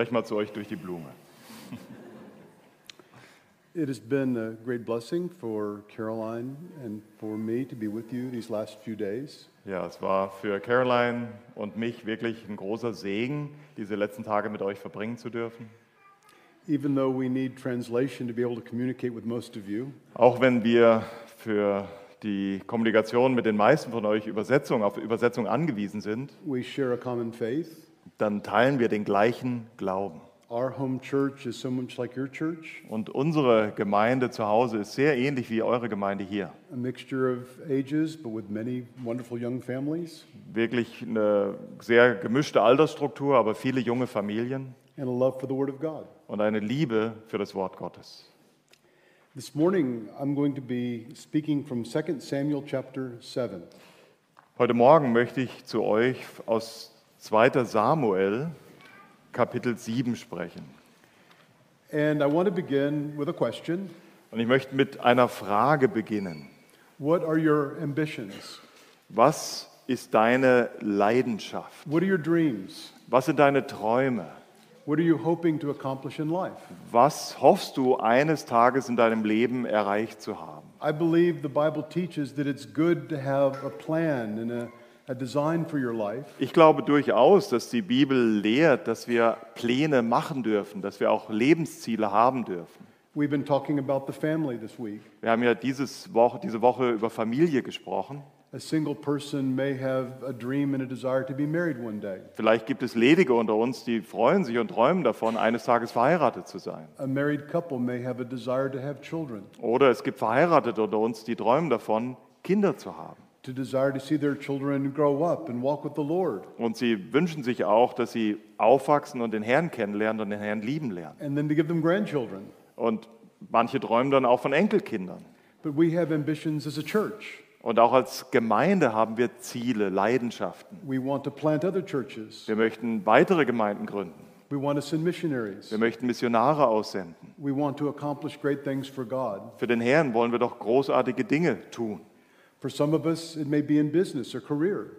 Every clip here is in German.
spreche mal zu euch durch die Blume. It has been a great blessing for Caroline and for me to be with you these last few days. Ja, es war für Caroline und mich wirklich ein großer Segen, diese letzten Tage mit euch verbringen zu dürfen. Even though we need translation to be able to communicate with most of you, Auch wenn wir für die Kommunikation mit den meisten von euch Übersetzung, auf Übersetzung angewiesen sind, we share a common faith. Dann teilen wir den gleichen Glauben. Our home church is so much like your church, Und unsere Gemeinde zu Hause ist sehr ähnlich wie eure Gemeinde hier. a mixture of ages, but with many wonderful young families Wirklich eine sehr gemischte Altersstruktur, aber viele junge Familien and a love for the Word of God. und eine Liebe für das Wort Gottes. This morning, I'm going to be speaking from 2 Samuel chapter 7. Heute Morgen möchte ich zu euch aus 2. Samuel Kapitel 7 sprechen. And I want to begin with a question Und ich möchte mit einer Frage beginnen. What are your ambitions? Was ist deine Leidenschaft? What are your dreams? Was sind deine Träume? What are you hoping to accomplish in life? Was hoffst du eines Tages in deinem Leben erreicht zu haben? I believe the Bible teaches that it's good to have a plan and a, Ich glaube durchaus, dass die Bibel lehrt, dass wir Pläne machen dürfen, dass wir auch Lebensziele haben dürfen. We've been talking about the family this week. Wir haben ja dieses Woche, diese Woche über Familie gesprochen. A single person may have a dream and a desire to be married one day. Vielleicht gibt es Ledige unter uns, die freuen sich und träumen davon, eines Tages verheiratet zu sein. A married couple may have a desire to have children, Oder es gibt Verheiratete unter uns, die träumen davon, Kinder zu haben. To desire to see their children grow up and walk with the Lord, Und sie wünschen sich auch, dass sie aufwachsen und den Herrn kennenlernen und den Herrn lieben lernen. and then to give them grandchildren. Und manche träumen dann auch von Enkelkindern. But we have ambitions as a church. Und auch als Gemeinde haben wir Ziele, Leidenschaften. We want to plant other churches. Wir möchten weitere Gemeinden gründen. We want to send missionaries. Wir möchten Missionare aussenden. We want to accomplish great things for God. Für den Herrn wollen wir doch großartige Dinge tun. For some of us, it may be in business or career.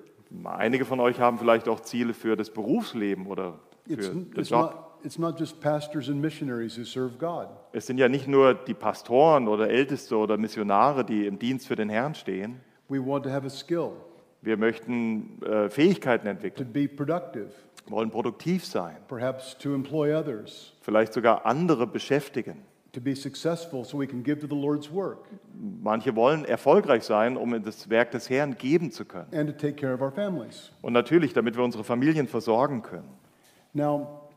Einige von euch haben vielleicht auch Ziele für das Berufsleben oder It's, für den it's, Job. not, it's not just pastors and missionaries who serve God. Es sind ja nicht nur die Pastoren oder Älteste oder Missionare, die im Dienst für den Herrn stehen. We want to have a skill Wir möchten äh, Fähigkeiten to entwickeln, be productive, wollen produktiv sein, perhaps to employ others, vielleicht sogar andere beschäftigen. To be successful so we can give to the Lord's work, Manche wollen erfolgreich sein, um das Werk des Herrn geben zu können. and to take care of our families. Und natürlich, damit wir unsere Familien versorgen können. Now,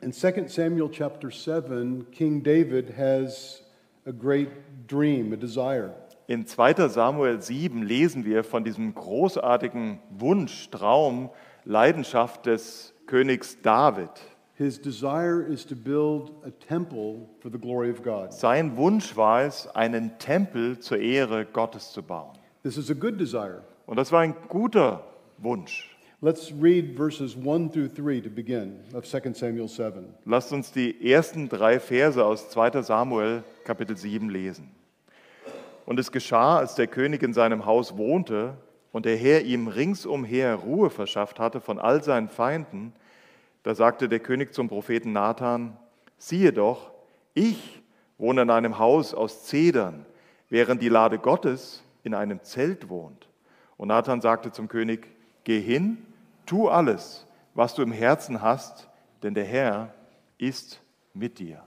in 2 Samuel chapter 7, King David has a great dream, a desire. In 2 Samuel 7 lesen wir von diesem großartigen Wunsch, Traum, Leidenschaft des Königs David. His desire is to build a temple for the glory of God. Sein Wunsch war es, einen Tempel zur Ehre Gottes zu bauen. This is a good desire. Und das war ein guter Wunsch. Let's read verses 1 through 3 to begin of 2 Samuel 7. Lasst uns die ersten drei Verse aus 2 Samuel Kapitel 7 lesen. Und es geschah, als der König in seinem Haus wohnte und der Herr ihm ringsumher Ruhe verschafft hatte von all seinen Feinden, da sagte der König zum Propheten Nathan, siehe doch, ich wohne in einem Haus aus Zedern, während die Lade Gottes in einem Zelt wohnt. Und Nathan sagte zum König, geh hin, tu alles, was du im Herzen hast, denn der Herr ist mit dir.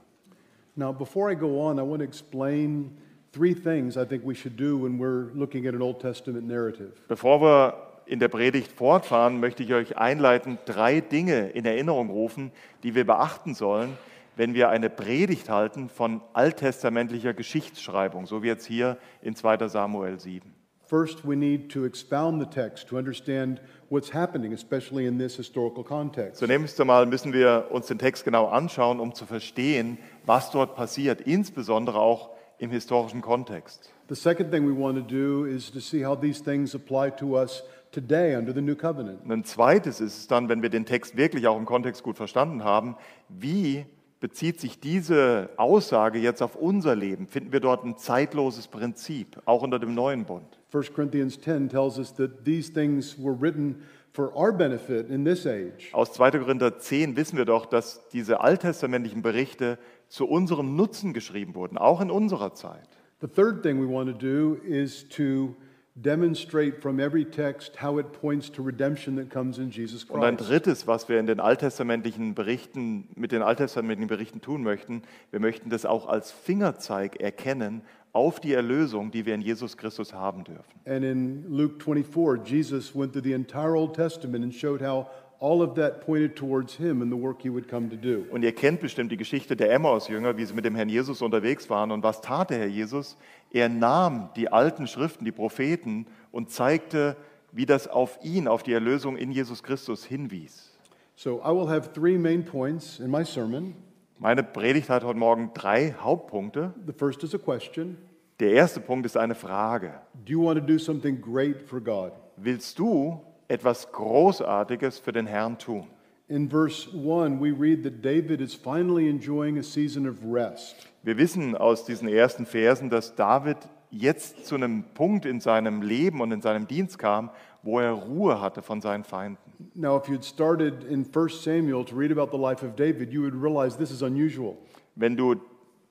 Now, before I go on, I want to explain three things I think we should do when we're looking at an Old Testament narrative. Bevor wir in der Predigt fortfahren, möchte ich euch einleitend drei Dinge in Erinnerung rufen, die wir beachten sollen, wenn wir eine Predigt halten von alttestamentlicher Geschichtsschreibung, so wie jetzt hier in 2 Samuel 7. First, we need to expound the text to understand what's happening, especially in this historical context. Zunächst einmal müssen wir uns den Text genau anschauen, um zu verstehen, was dort passiert, insbesondere auch im historischen Kontext. The second thing we want to do is to see how these things apply to us today under the new covenant. Und ein zweites ist es dann, wenn wir den Text wirklich auch im Kontext gut verstanden haben, wie bezieht sich diese Aussage jetzt auf unser Leben? Finden wir dort ein zeitloses Prinzip, auch unter dem neuen Bund? 1 Corinthians 10 tells us that these things were written for our benefit in this age. Aus 2. Korinther 10 wissen wir doch, dass diese alttestamentlichen Berichte zu unserem Nutzen geschrieben wurden, auch in unserer Zeit. The third thing we want to do is to demonstrate from every text how it points to redemption that comes in Jesus Und ein Christ. drittes, was wir in den alttestamentlichen Berichten, mit den alttestamentlichen Berichten tun möchten, wir möchten das auch als Fingerzeig erkennen auf die Erlösung, die wir in Jesus Christus haben dürfen. And in Luke 24, Jesus went through the entire Old Testament and showed how all of that pointed towards him and the work he would come to do. Und ihr kennt bestimmt die Geschichte der Emmaus-Jünger, wie sie mit dem Herrn Jesus unterwegs waren. Und was tat der Herr Jesus? Er nahm die alten Schriften, die Propheten und zeigte, wie das auf ihn, auf die Erlösung in Jesus Christus hinwies. So I will have three main points in my sermon. Meine Predigt hat heute Morgen drei Hauptpunkte. The first is a question Der erste Punkt ist eine Frage. Do you want to do something great for God? Willst du etwas Großartiges für den Herrn tun? In verse 1, we read that David is finally enjoying a season of rest. Wir wissen aus diesen ersten Versen, dass David jetzt zu einem Punkt in seinem Leben und in seinem Dienst kam, wo er Ruhe hatte von seinen Feinden. Now, if you'd started in 1 Samuel to read about the life of David, you would realize this is unusual. Wenn du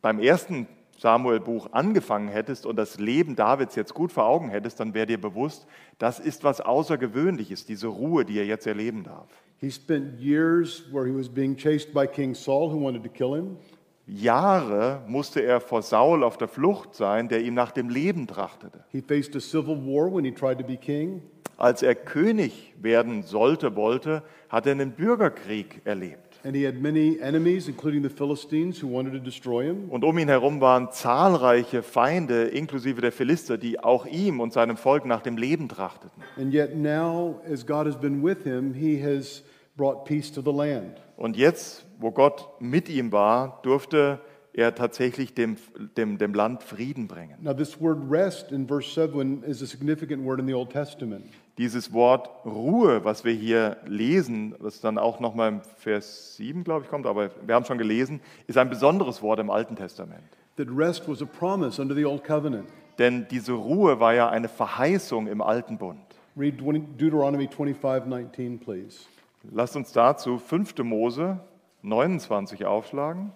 beim ersten Samuel-Buch angefangen hättest und das Leben Davids jetzt gut vor Augen hättest, dann wäre dir bewusst, das ist was Außergewöhnliches, diese Ruhe, die er jetzt erleben darf. He spent years where he was being chased by King Saul, who wanted to kill him. Jahre musste er vor Saul auf der Flucht sein, der ihm nach dem Leben trachtete. He faced a civil war when he tried to be king. Als er König werden sollte, wollte, hat er einen Bürgerkrieg erlebt. And he had many enemies, including the Philistines, who wanted to destroy him. Und um ihn herum waren zahlreiche Feinde, inklusive der Philister, die auch ihm und seinem Volk nach dem Leben trachteten. And yet now, as God has been with him, he has brought peace to the land. Und jetzt, wo Gott mit ihm war, durfte er tatsächlich dem, dem, dem Land Frieden bringen. Now, this word rest in verse 7 is a significant word in the Old Testament. Dieses Wort Ruhe, was wir hier lesen, das dann auch nochmal im Vers 7, glaube ich, kommt, aber wir haben schon gelesen, ist ein besonderes Wort im Alten Testament. That rest was a promise under the Old Covenant. Denn diese Ruhe war ja eine Verheißung im Alten Bund. Read 20 Deuteronomy 25 19, please. Lasst uns dazu 5. Mose 29 aufschlagen.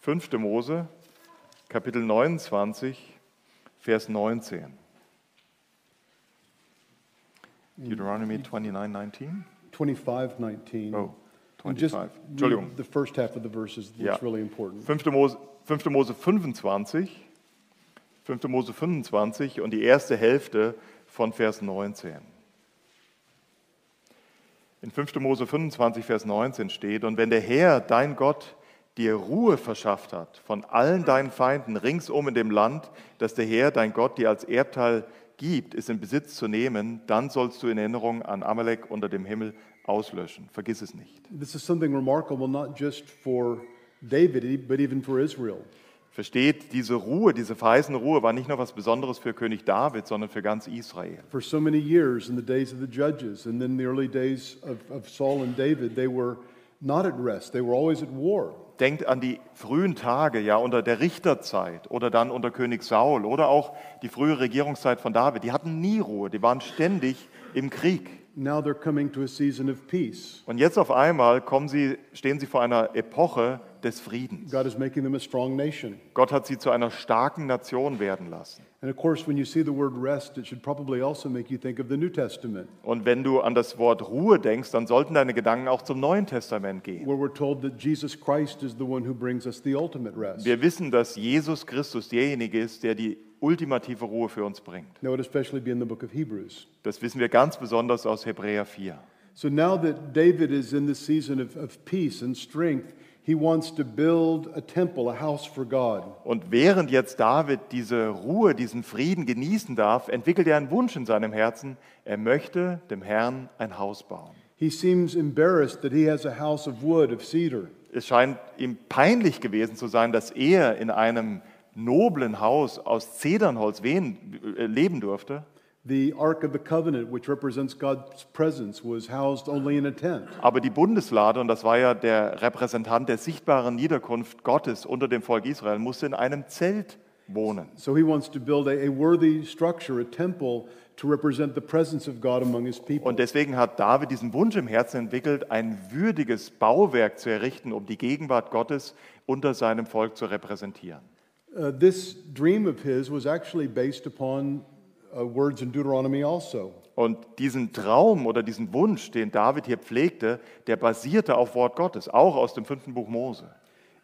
5. Mose, Kapitel 29, Vers 19. Deuteronomy 29, 19? 25 19. Oh, And just 25. Entschuldigung. read the first half of the verses, Ja. it's really important. 5. Mose, 5. Mose 25, 5. Mose 25 und die erste Hälfte von Vers 19. In 5. Mose 25, Vers 19 steht, und wenn der Herr, dein Gott, dir Ruhe verschafft hat von allen deinen Feinden ringsum in dem Land, das der Herr, dein Gott, dir als Erbteil gibt, es in Besitz zu nehmen, dann sollst du in Erinnerung an Amalek unter dem Himmel auslöschen. Vergiss es nicht. This is something remarkable, not just for David, but even for Israel. Versteht, diese Ruhe, diese verheißene Ruhe war nicht nur was Besonderes für König David, sondern für ganz Israel. For so many years in the days of the judges and then the early days of, of Saul and David, they were not at rest, they were always at war. Denkt an die frühen Tage, ja, unter der Richterzeit oder dann unter König Saul oder auch die frühe Regierungszeit von David. Die hatten nie Ruhe, die waren ständig im Krieg. Now they're coming to a season of peace. Und jetzt auf einmal kommen sie, stehen sie vor einer Epoche des Friedens. God is making them a strong nation. Gott hat sie zu einer starken Nation werden lassen. And of course, when you see the word rest, it should probably also make you think of the New Testament, Und wenn du an das Wort Ruhe denkst, dann sollten deine Gedanken auch zum Neuen Testament gehen. where we're told that Jesus Christ is the one who brings us the ultimate rest. Wir wissen, dass Jesus Christus derjenige ist, der die ultimative Ruhe für uns bringt. That would especially be in the book of Hebrews. Das wissen wir ganz besonders aus Hebräer 4. So now that David is in this season of, of peace and strength, he wants to build a temple, a house for God. Und während jetzt David diese Ruhe, diesen Frieden genießen darf, entwickelt er einen Wunsch in seinem Herzen. Er möchte dem Herrn ein Haus bauen. He seems embarrassed that he has a house of wood, of cedar. Es scheint ihm peinlich gewesen zu sein, dass er in einem noblen Haus aus Zedernholz äh, leben durfte. The Ark of the Covenant, which represents God's presence, was housed only in a tent. Aber die Bundeslade, und das war ja der Repräsentant der sichtbaren Niederkunft Gottes unter dem Volk Israel, musste in einem Zelt wohnen. So he wants to build a, a worthy structure, a temple to represent the presence of God among his people. Und deswegen hat David diesen Wunsch im Herzen entwickelt, ein würdiges Bauwerk zu errichten, um die Gegenwart Gottes unter seinem Volk zu repräsentieren. Uh, this dream of his was actually based upon Uh, words in Deuteronomy also. Und diesen Traum oder diesen Wunsch, den David hier pflegte, der basierte auf Wort Gottes, auch aus dem fünften Buch Mose.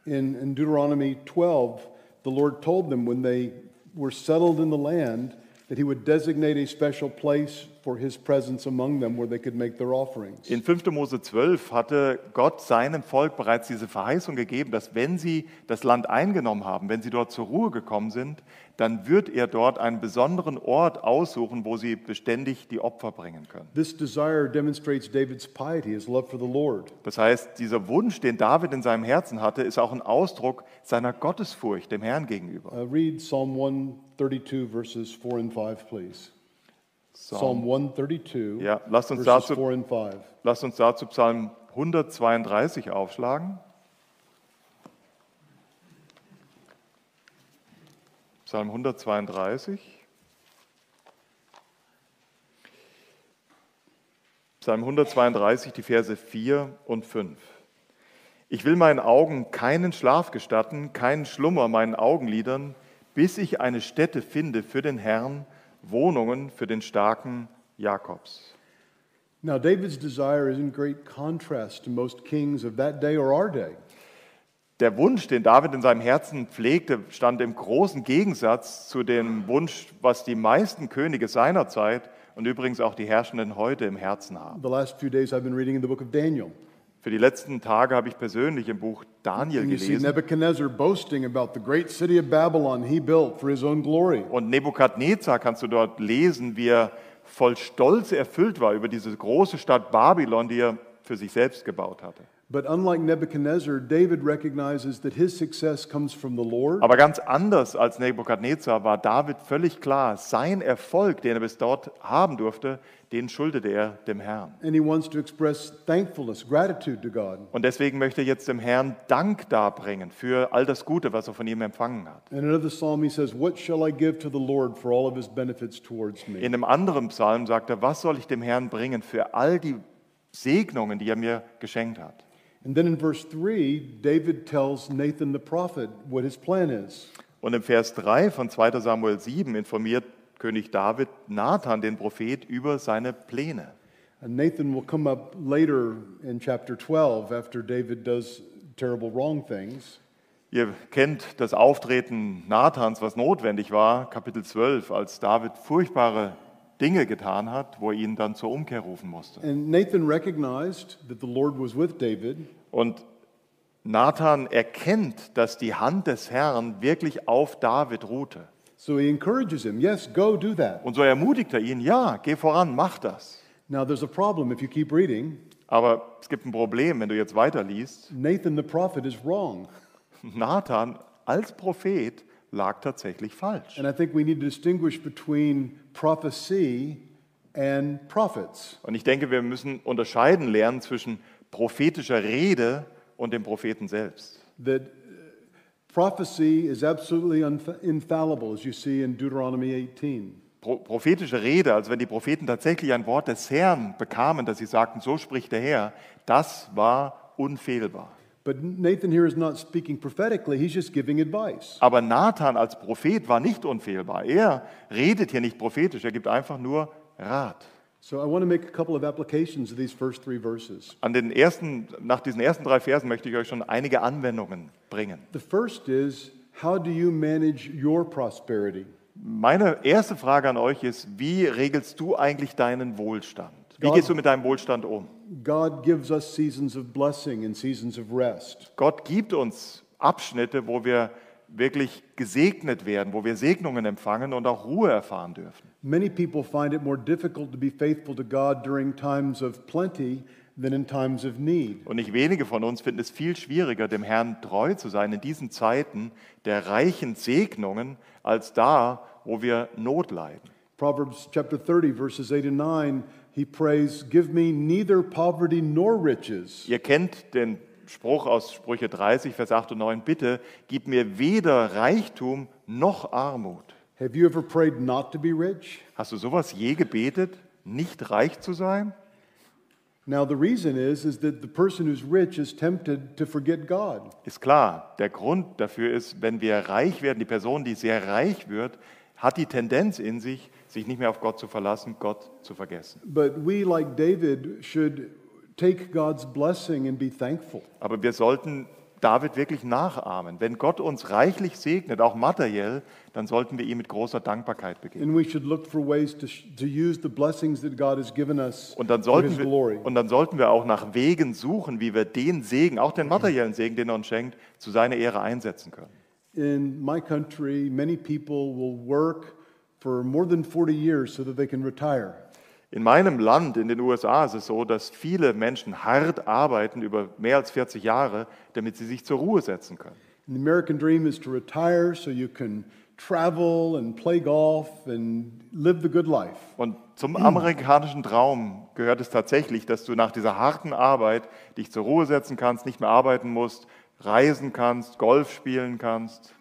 In, in Deuteronomy 12, the Lord told them when they were settled in the land that he would designate a special place for his presence among them where they could make their offerings. In 5. Mose 12 hatte Gott seinem Volk bereits diese Verheißung gegeben, dass wenn sie das Land eingenommen haben, wenn sie dort zur Ruhe gekommen sind, dann wird er dort einen besonderen Ort aussuchen, wo sie beständig die Opfer bringen können. This desire demonstrates David's piety, his love for the Lord. Das heißt, dieser Wunsch, den David in seinem Herzen hatte, ist auch ein Ausdruck seiner Gottesfurcht dem Herrn gegenüber. Uh, read Psalm 132, verses 4 and 5, please. Psalm 132, Ja, lasst uns dazu 4 and 5. Lasst uns dazu Psalm 132 aufschlagen. Psalm 132. Psalm 132, die Verse 4 und 5. Ich will meinen Augen keinen Schlaf gestatten, keinen Schlummer meinen Augenlidern, bis ich eine Stätte finde für den Herrn, Wohnungen für den starken Jakobs. Now, David's desire is in great contrast to most kings of that day or our day. Der Wunsch, den David in seinem Herzen pflegte, stand im großen Gegensatz zu dem Wunsch, was die meisten Könige seiner Zeit und übrigens auch die Herrschenden heute im Herzen haben. The last few days I've been reading in the book of Daniel. Für die letzten Tage habe ich persönlich im Buch Daniel gelesen. Nebuchadnezzar boasting about the great city of Babylon he built for his own glory. Und Nebukadnezar kannst du dort lesen, wie er voll Stolz erfüllt war über diese große Stadt Babylon, die er für sich selbst gebaut hatte. But unlike Nebuchadnezzar, David recognizes that his success comes from the Lord Aber ganz anders als Nebukadnezar war David völlig klar, sein Erfolg, den er bis dort haben durfte, den schuldete er dem Herrn. and he wants to express thankfulness, gratitude to God. Und deswegen möchte er jetzt dem Herrn Dank darbringen für all das Gute, was er von ihm empfangen hat. In another psalm, he says, What shall I give to the Lord for all of his benefits towards me? In einem anderen Psalm sagt er, was soll ich dem Herrn bringen für all die Segnungen, die er mir geschenkt hat. And then in verse 3, David tells Nathan the prophet what his plan is. Und im Vers 3 von 2 Samuel 7 informiert König David Nathan, den Prophet, über seine Pläne. And Nathan will come up later in chapter 12 after David does terrible wrong things. Ihr kennt das Auftreten Nathans, was notwendig war, Kapitel 12, als David furchtbare Dinge getan hat, wo er ihn dann zur Umkehr rufen musste. And Nathan recognized that the Lord was with David, Und Nathan erkennt, dass die Hand des Herrn wirklich auf David ruhte. so he encourages him, Yes, go do that. Und so ermutigt er ihn, ja, geh voran, mach das. Now, there's a problem if you keep reading. Aber es gibt ein Problem, wenn du jetzt weiterliest. Nathan the prophet is wrong. Nathan als Prophet lag tatsächlich falsch. And I think we need to distinguish between prophecy and prophets. Und ich denke, wir müssen unterscheiden lernen zwischen prophetischer Rede und dem Propheten selbst. That uh, prophecy is absolutely infallible, as you see in Deuteronomy 18. Pro prophetische Rede, also wenn die Propheten tatsächlich ein Wort des Herrn bekamen, dass sie sagten, so spricht der Herr, das war unfehlbar. But Nathan here is not speaking prophetically, he's just giving advice. Aber Nathan als Prophet war nicht unfehlbar. Er redet hier nicht prophetisch, er gibt einfach nur Rat. So I want to make a couple of applications of these first three verses. An den ersten, nach diesen ersten drei Versen möchte ich euch schon einige Anwendungen bringen. The first is how do you manage your prosperity? Meine erste Frage an euch ist, wie regelst du eigentlich deinen Wohlstand? Wie gehst du mit deinem Wohlstand um? God gives us seasons of blessing and seasons of rest. Gott gibt uns Abschnitte, wo wir wirklich gesegnet werden, wo wir Segnungen empfangen und auch Ruhe erfahren dürfen. Many people find it more difficult to be faithful to God during times of plenty than in times of need. Und nicht wenige von uns finden es viel schwieriger, dem Herrn treu zu sein in diesen Zeiten der reichen Segnungen, als da, wo wir Not leiden. Proverbs chapter 30, verses 8 and 9, he prays, Give me neither poverty nor riches. Ihr kennt den Spruch aus Sprüche 30, Vers 8 und 9, bitte gib mir weder Reichtum noch Armut. Have you ever prayed not to be rich? Hast du sowas je gebetet, nicht reich zu sein? Now the reason is is that the person who's rich is tempted to forget God. Ist klar, der Grund dafür ist, wenn wir reich werden, die Person, die sehr reich wird, hat die Tendenz in sich, sich nicht mehr auf Gott zu verlassen, Gott zu vergessen. But we like David should take God's blessing and be thankful. Aber wir sollten David wirklich nachahmen. Wenn Gott uns reichlich segnet, auch materiell, dann sollten wir ihm mit großer Dankbarkeit begegnen. And we should look for ways to, sh- to use the blessings that God has given us Und dann, sollten wir, und dann sollten wir auch nach Wegen suchen, wie wir den Segen, auch den materiellen Segen, den er uns schenkt, zu seiner Ehre einsetzen können. In my country, many people will work for more than 40 years so that they can retire. In meinem Land, in den USA, ist es so, dass viele Menschen hart arbeiten über mehr als 40 Jahre, damit sie sich zur Ruhe setzen können. The American dream is to retire so you can travel and play golf and live the good life. Und zum amerikanischen Traum gehört es tatsächlich, dass du nach dieser harten Arbeit dich zur Ruhe setzen kannst, nicht mehr arbeiten musst, reisen kannst, Golf spielen kannst.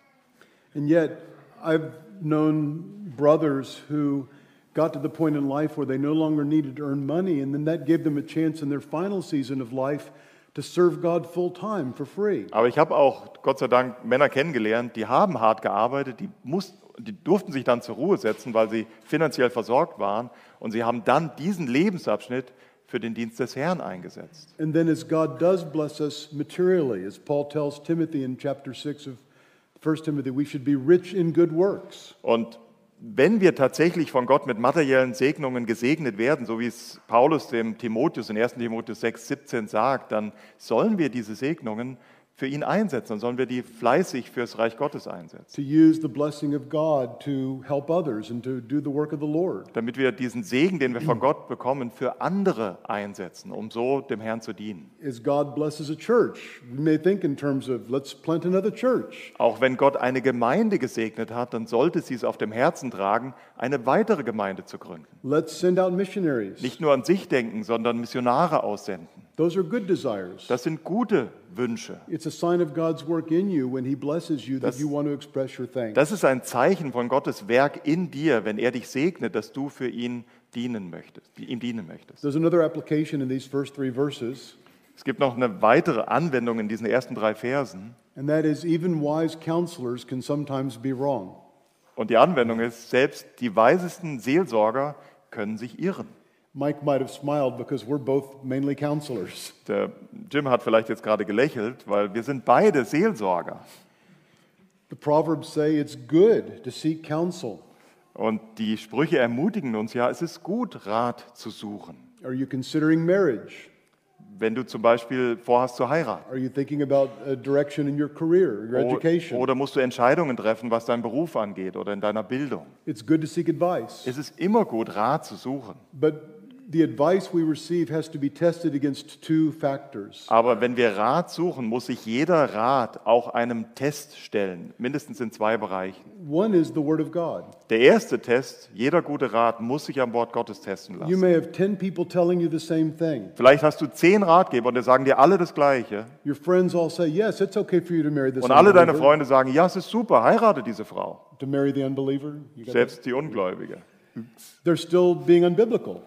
And yet, I've known brothers who got to the point in life where they no longer needed to earn money, and then that gave them a chance in their final season of life to serve God full time for free. Aber ich habe auch, Gott sei Dank, Männer kennengelernt, die haben hart gearbeitet, die, mussten, die durften sich dann zur Ruhe setzen, weil sie finanziell versorgt waren. Und sie haben dann diesen Lebensabschnitt für den Dienst des Herrn eingesetzt. And then, as God does bless us materially, as Paul tells Timothy in chapter 6 of Und wenn wir tatsächlich von Gott mit materiellen Segnungen gesegnet werden, so wie es Paulus dem Timotheus in 1. Timotheus 6, 17 sagt, dann sollen wir diese Segnungen für ihn einsetzen, dann sollen wir die fleißig fürs Reich Gottes einsetzen, to use the blessing of God to help others and to do the work of the Lord. damit wir diesen Segen, den wir von Gott bekommen, für andere einsetzen, um so dem Herrn zu dienen. As God blesses a church, we may think in terms of let's plant another church. Auch wenn Gott eine Gemeinde gesegnet hat, dann sollte sie es auf dem Herzen tragen, eine weitere Gemeinde zu gründen. Let's send out missionaries. Nicht nur an sich denken, sondern Missionare aussenden. Those are good desires. Das sind gute Wünsche. It's a sign of God's work in you when He blesses you that Das- you want to express your thanks. Das ist ein Zeichen von Gottes Werk in dir, wenn er dich segnet, dass du für ihn dienen möchtest, ihm dienen möchtest. There's another application in these first three verses, Es gibt noch eine weitere Anwendung in diesen ersten drei Versen. and that is even wise counselors can sometimes be wrong. Und die Anwendung ist, selbst die weisesten Seelsorger können sich irren. Mike might have smiled because we're both mainly counselors. Der Jim hat vielleicht jetzt gerade gelächelt, weil wir sind beide Seelsorger. The Proverbs say it's good to seek counsel. Und die Sprüche ermutigen uns ja, es ist gut, Rat zu suchen. Are you considering marriage? Wenn du zum Beispiel vorhast zu heiraten. Are you thinking about a direction in your career, your education? Oder musst du Entscheidungen treffen, was deinen Beruf angeht oder in deiner Bildung. It's good to seek advice. Es ist immer gut, Rat zu suchen. But the advice we receive has to be tested against two factors. Aber wenn wir Rat suchen, muss sich jeder Rat auch einem Test stellen, mindestens in zwei Bereichen. One is the Word of God. Der erste Test, jeder gute Rat muss sich am Wort Gottes testen You lassen. may have 10 people telling you the same thing. Vielleicht hast du zehn Ratgeber und die sagen dir alle das Gleiche. Your friends all say, yes, it's okay for you to marry this Und alle deine unbeliever." Freunde sagen, ja, es ist super, heirate diese Frau. To marry the unbeliever? You? Selbst die Ungläubige. They're still being unbiblical.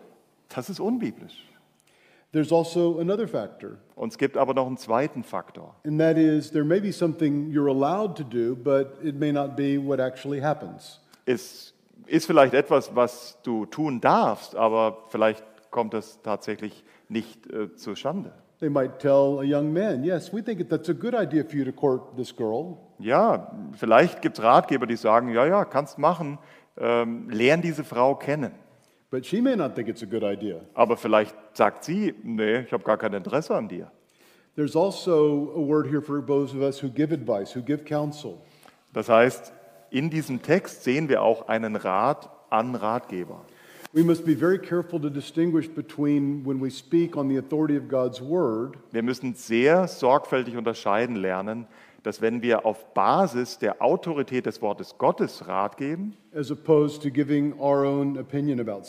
Das ist unbiblisch. There's also another factor, Und es gibt aber noch einen zweiten Faktor. and that is there may be something you're allowed to do, but it may not be what actually happens. Es ist vielleicht etwas, was du tun darfst, aber vielleicht kommt es tatsächlich nicht äh, zustande. They might tell a young man, yes, we think that's a good idea for you to court this girl, Ja, vielleicht gibt es Ratgeber, die sagen, ja, ja, kannst machen, ähm, lern diese Frau kennen. But she may not think it's a good idea. Aber vielleicht sagt sie, nee, ich habe gar kein Interesse an dir. There's also a word here for those of us who give advice, who give counsel. Das heißt, in diesem Text sehen wir auch einen Rat an Ratgeber. We must be very careful to distinguish between when we speak on the authority of God's word Wir müssen sehr sorgfältig unterscheiden lernen, dass wenn wir auf Basis der Autorität des Wortes Gottes Rat geben,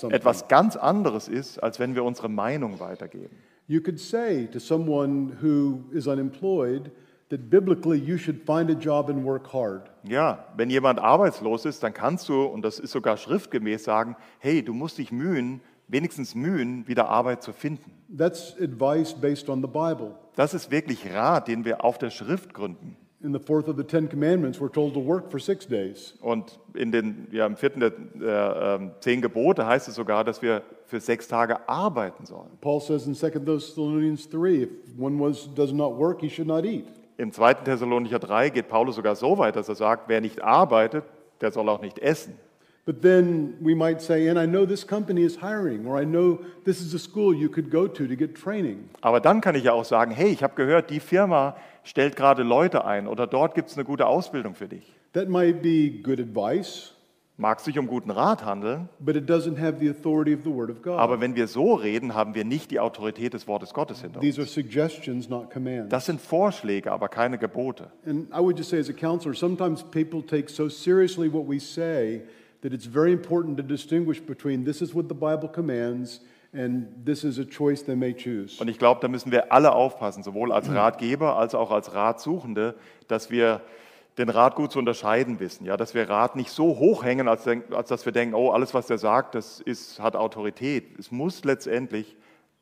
etwas ganz anderes ist, als wenn wir unsere Meinung weitergeben. You could say to someone who is unemployed that biblically you should find a job and work hard. Ja, wenn jemand arbeitslos ist, dann kannst du, und das ist sogar schriftgemäß, sagen, hey, du musst dich mühen, wenigstens mühen, wieder Arbeit zu finden. That's advice based on the Bible. Das ist wirklich Rat, den wir auf der Schrift gründen. In the fourth of the Ten Commandments, we're told to work for six days. Und in den, ja, im vierten der, der ähm, zehn Gebote heißt es sogar, dass wir für sechs Tage arbeiten sollen. Paul says in 2 Thessalonians 3 if one was, does not work, he should not eat. Im zweiten Thessalonicher 3 geht Paulus sogar so weit, dass er sagt, wer nicht arbeitet, der soll auch nicht essen. But then we might say, and I know this company is hiring, or I know this is a school you could go to to get training. Aber dann kann ich ja auch sagen, hey, ich habe gehört, die Firma stellt gerade Leute ein oder dort gibt es eine gute Ausbildung für dich. That might be good advice, Mag sich um guten Rat handeln, but it doesn't have the authority of the Word of God. aber wenn wir so reden, haben wir nicht die Autorität des Wortes Gottes hinter uns. These are suggestions, not commands. Das sind Vorschläge, aber keine Gebote. And I would just say, as a counselor, sometimes people take so seriously what we say that it's very important to distinguish between this is what the Bible commands and this is a choice they may choose. Und ich glaube, da müssen wir alle aufpassen, sowohl als Ratgeber als auch als Ratsuchende, dass wir den Rat gut zu unterscheiden wissen. Ja, dass wir Rat nicht so hoch hängen, als, als dass wir denken, oh, alles, was der sagt, das ist, hat Autorität. Es muss letztendlich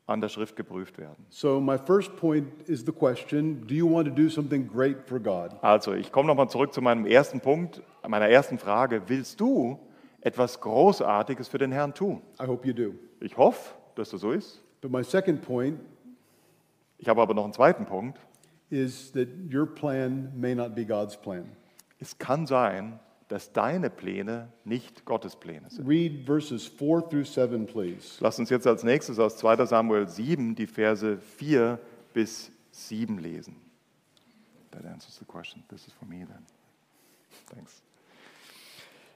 an der Schrift geprüft werden. So, my first point is the question Do you want to do something great for God? Also, ich komme nochmal zurück zu meinem ersten Punkt, meiner ersten Frage. Willst du etwas Großartiges für den Herrn tun? I hope you do. Ich hoffe, dass das so ist. But my second point Ich habe aber noch einen zweiten Punkt. is that your plan may not be God's plan. Es kann sein, dass deine Pläne nicht Gottes Pläne sind. Read verses 4 through 7, please. Lass uns jetzt als nächstes aus 2 Samuel 7 die Verse 4 bis 7 lesen. That answers the question. This is for me then. Thanks.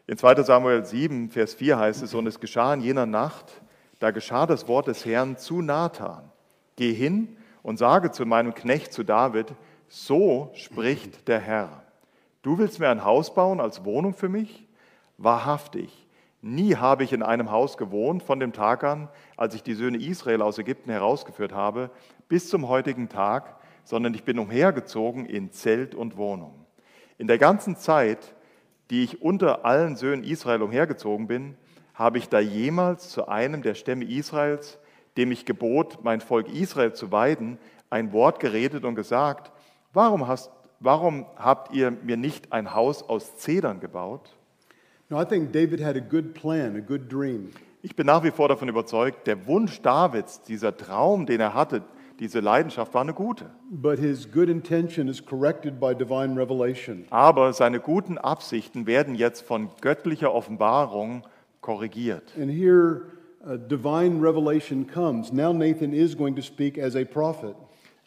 In 2 Samuel 7, Vers 4 heißt es, und es geschah in jener Nacht, da geschah das Wort des Herrn zu Nathan. Geh hin und sage zu meinem Knecht, zu David, so spricht der Herr. Du willst mir ein Haus bauen als Wohnung für mich? Wahrhaftig, nie habe ich in einem Haus gewohnt von dem Tag an, als ich die Söhne Israel aus Ägypten herausgeführt habe, bis zum heutigen Tag, sondern ich bin umhergezogen in Zelt und Wohnung. In der ganzen Zeit, die ich unter allen Söhnen Israel umhergezogen bin, habe ich da jemals zu einem der Stämme Israels, dem ich gebot, mein Volk Israel zu weiden, ein Wort geredet und gesagt, warum, hast, warum habt ihr mir nicht ein Haus aus Zedern gebaut? Now, I think David had a good plan, a good dream. Ich bin nach wie vor davon überzeugt, der Wunsch Davids, dieser Traum, den er hatte, diese Leidenschaft war eine gute. But his good intention is corrected by divine revelation. Aber seine guten Absichten werden jetzt von göttlicher Offenbarung korrigiert. And here, uh, divine revelation comes. Now, Nathan is going to speak as a prophet.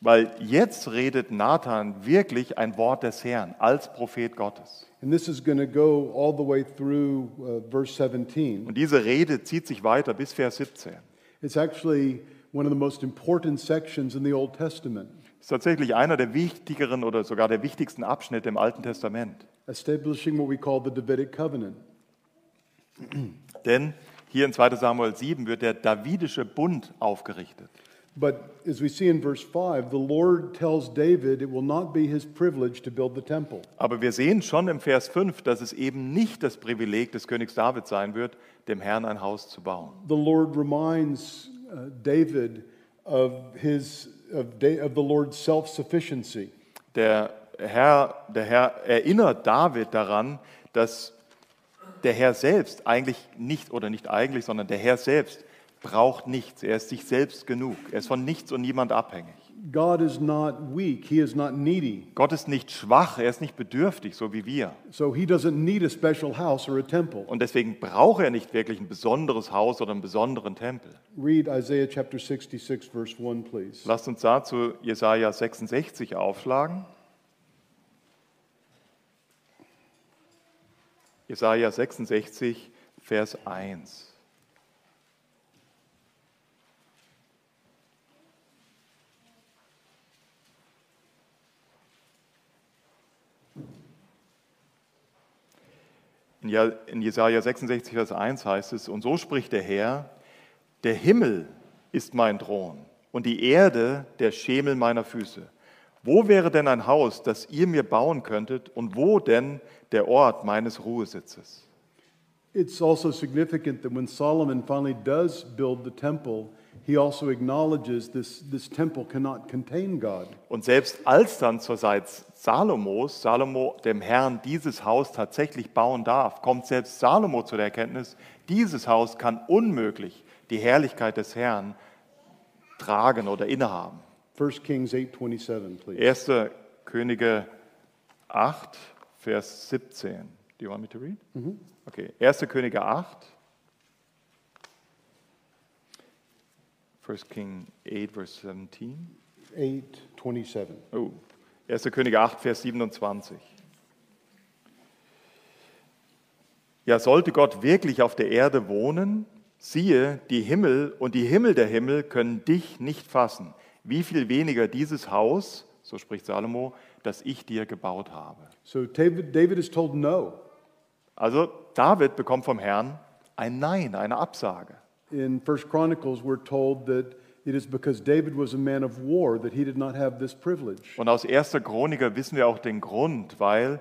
Weil jetzt redet Nathan wirklich ein Wort des Herrn als Prophet Gottes. And this is going to go all the way through uh, verse 17. Und diese Rede zieht sich weiter bis Vers 17. It's actually one of the most important sections in the Old Testament, ist tatsächlich einer der wichtigeren oder sogar der wichtigsten Abschnitte im Alten Testament. establishing what we call the Davidic covenant. Denn hier in 2 Samuel 7 wird der davidische Bund aufgerichtet. But as we see in verse 5, the Lord tells David it will not be his privilege to build the temple. Aber wir sehen schon im Vers 5, dass es eben nicht das Privileg des Königs David sein wird, dem Herrn ein Haus zu bauen. The Lord reminds uh, David of, his, of, da- of the Lord's self sufficiency. Der Herr, der Herr erinnert David daran, dass der Herr selbst eigentlich nicht, oder nicht eigentlich, sondern der Herr selbst braucht nichts. Er ist sich selbst genug. Er ist von nichts und niemand abhängig. God is not weak, he is not needy. Gott ist nicht schwach, er ist nicht bedürftig, so wie wir. So he doesn't need a special house or a temple. Und deswegen braucht er nicht wirklich ein besonderes Haus oder einen besonderen Tempel. Read Isaiah chapter 66, verse 1, please. Lasst uns dazu Jesaja 66 aufschlagen. Jesaja 66, Vers 1. In Ja- In Jesaja 66, Vers 1 heißt es: Und so spricht der Herr: Der Himmel ist mein Thron und die Erde der Schemel meiner Füße. Wo wäre denn ein Haus, das ihr mir bauen könntet, und wo denn der Ort meines Ruhesitzes? It's also significant that when Solomon finally does build the temple, he also acknowledges this, this temple cannot contain God. Und selbst als dann zur Zeit Salomos, Salomo dem Herrn dieses Haus tatsächlich bauen darf, kommt selbst Salomo zu der Erkenntnis, dieses Haus kann unmöglich die Herrlichkeit des Herrn tragen oder innehaben. 1 Kings 8:27, please. 1. Könige 8, Vers 17. Do you want me to read? Okay, 1. Könige 8. 1 King 8, Vers 17. 8:27. Oh, 1. Könige 8, Vers 27. Ja, sollte Gott wirklich auf der Erde wohnen, siehe, die Himmel und die Himmel der Himmel können dich nicht fassen. Wie viel weniger dieses Haus, so spricht Salomo, das ich dir gebaut habe. So David, David is told no. Also David bekommt vom Herrn ein Nein, eine Absage. In First Chronicles, we're told that it is because David was a man of war that he did not have this privilege. Und aus 1. Chroniker wissen wir auch den Grund, weil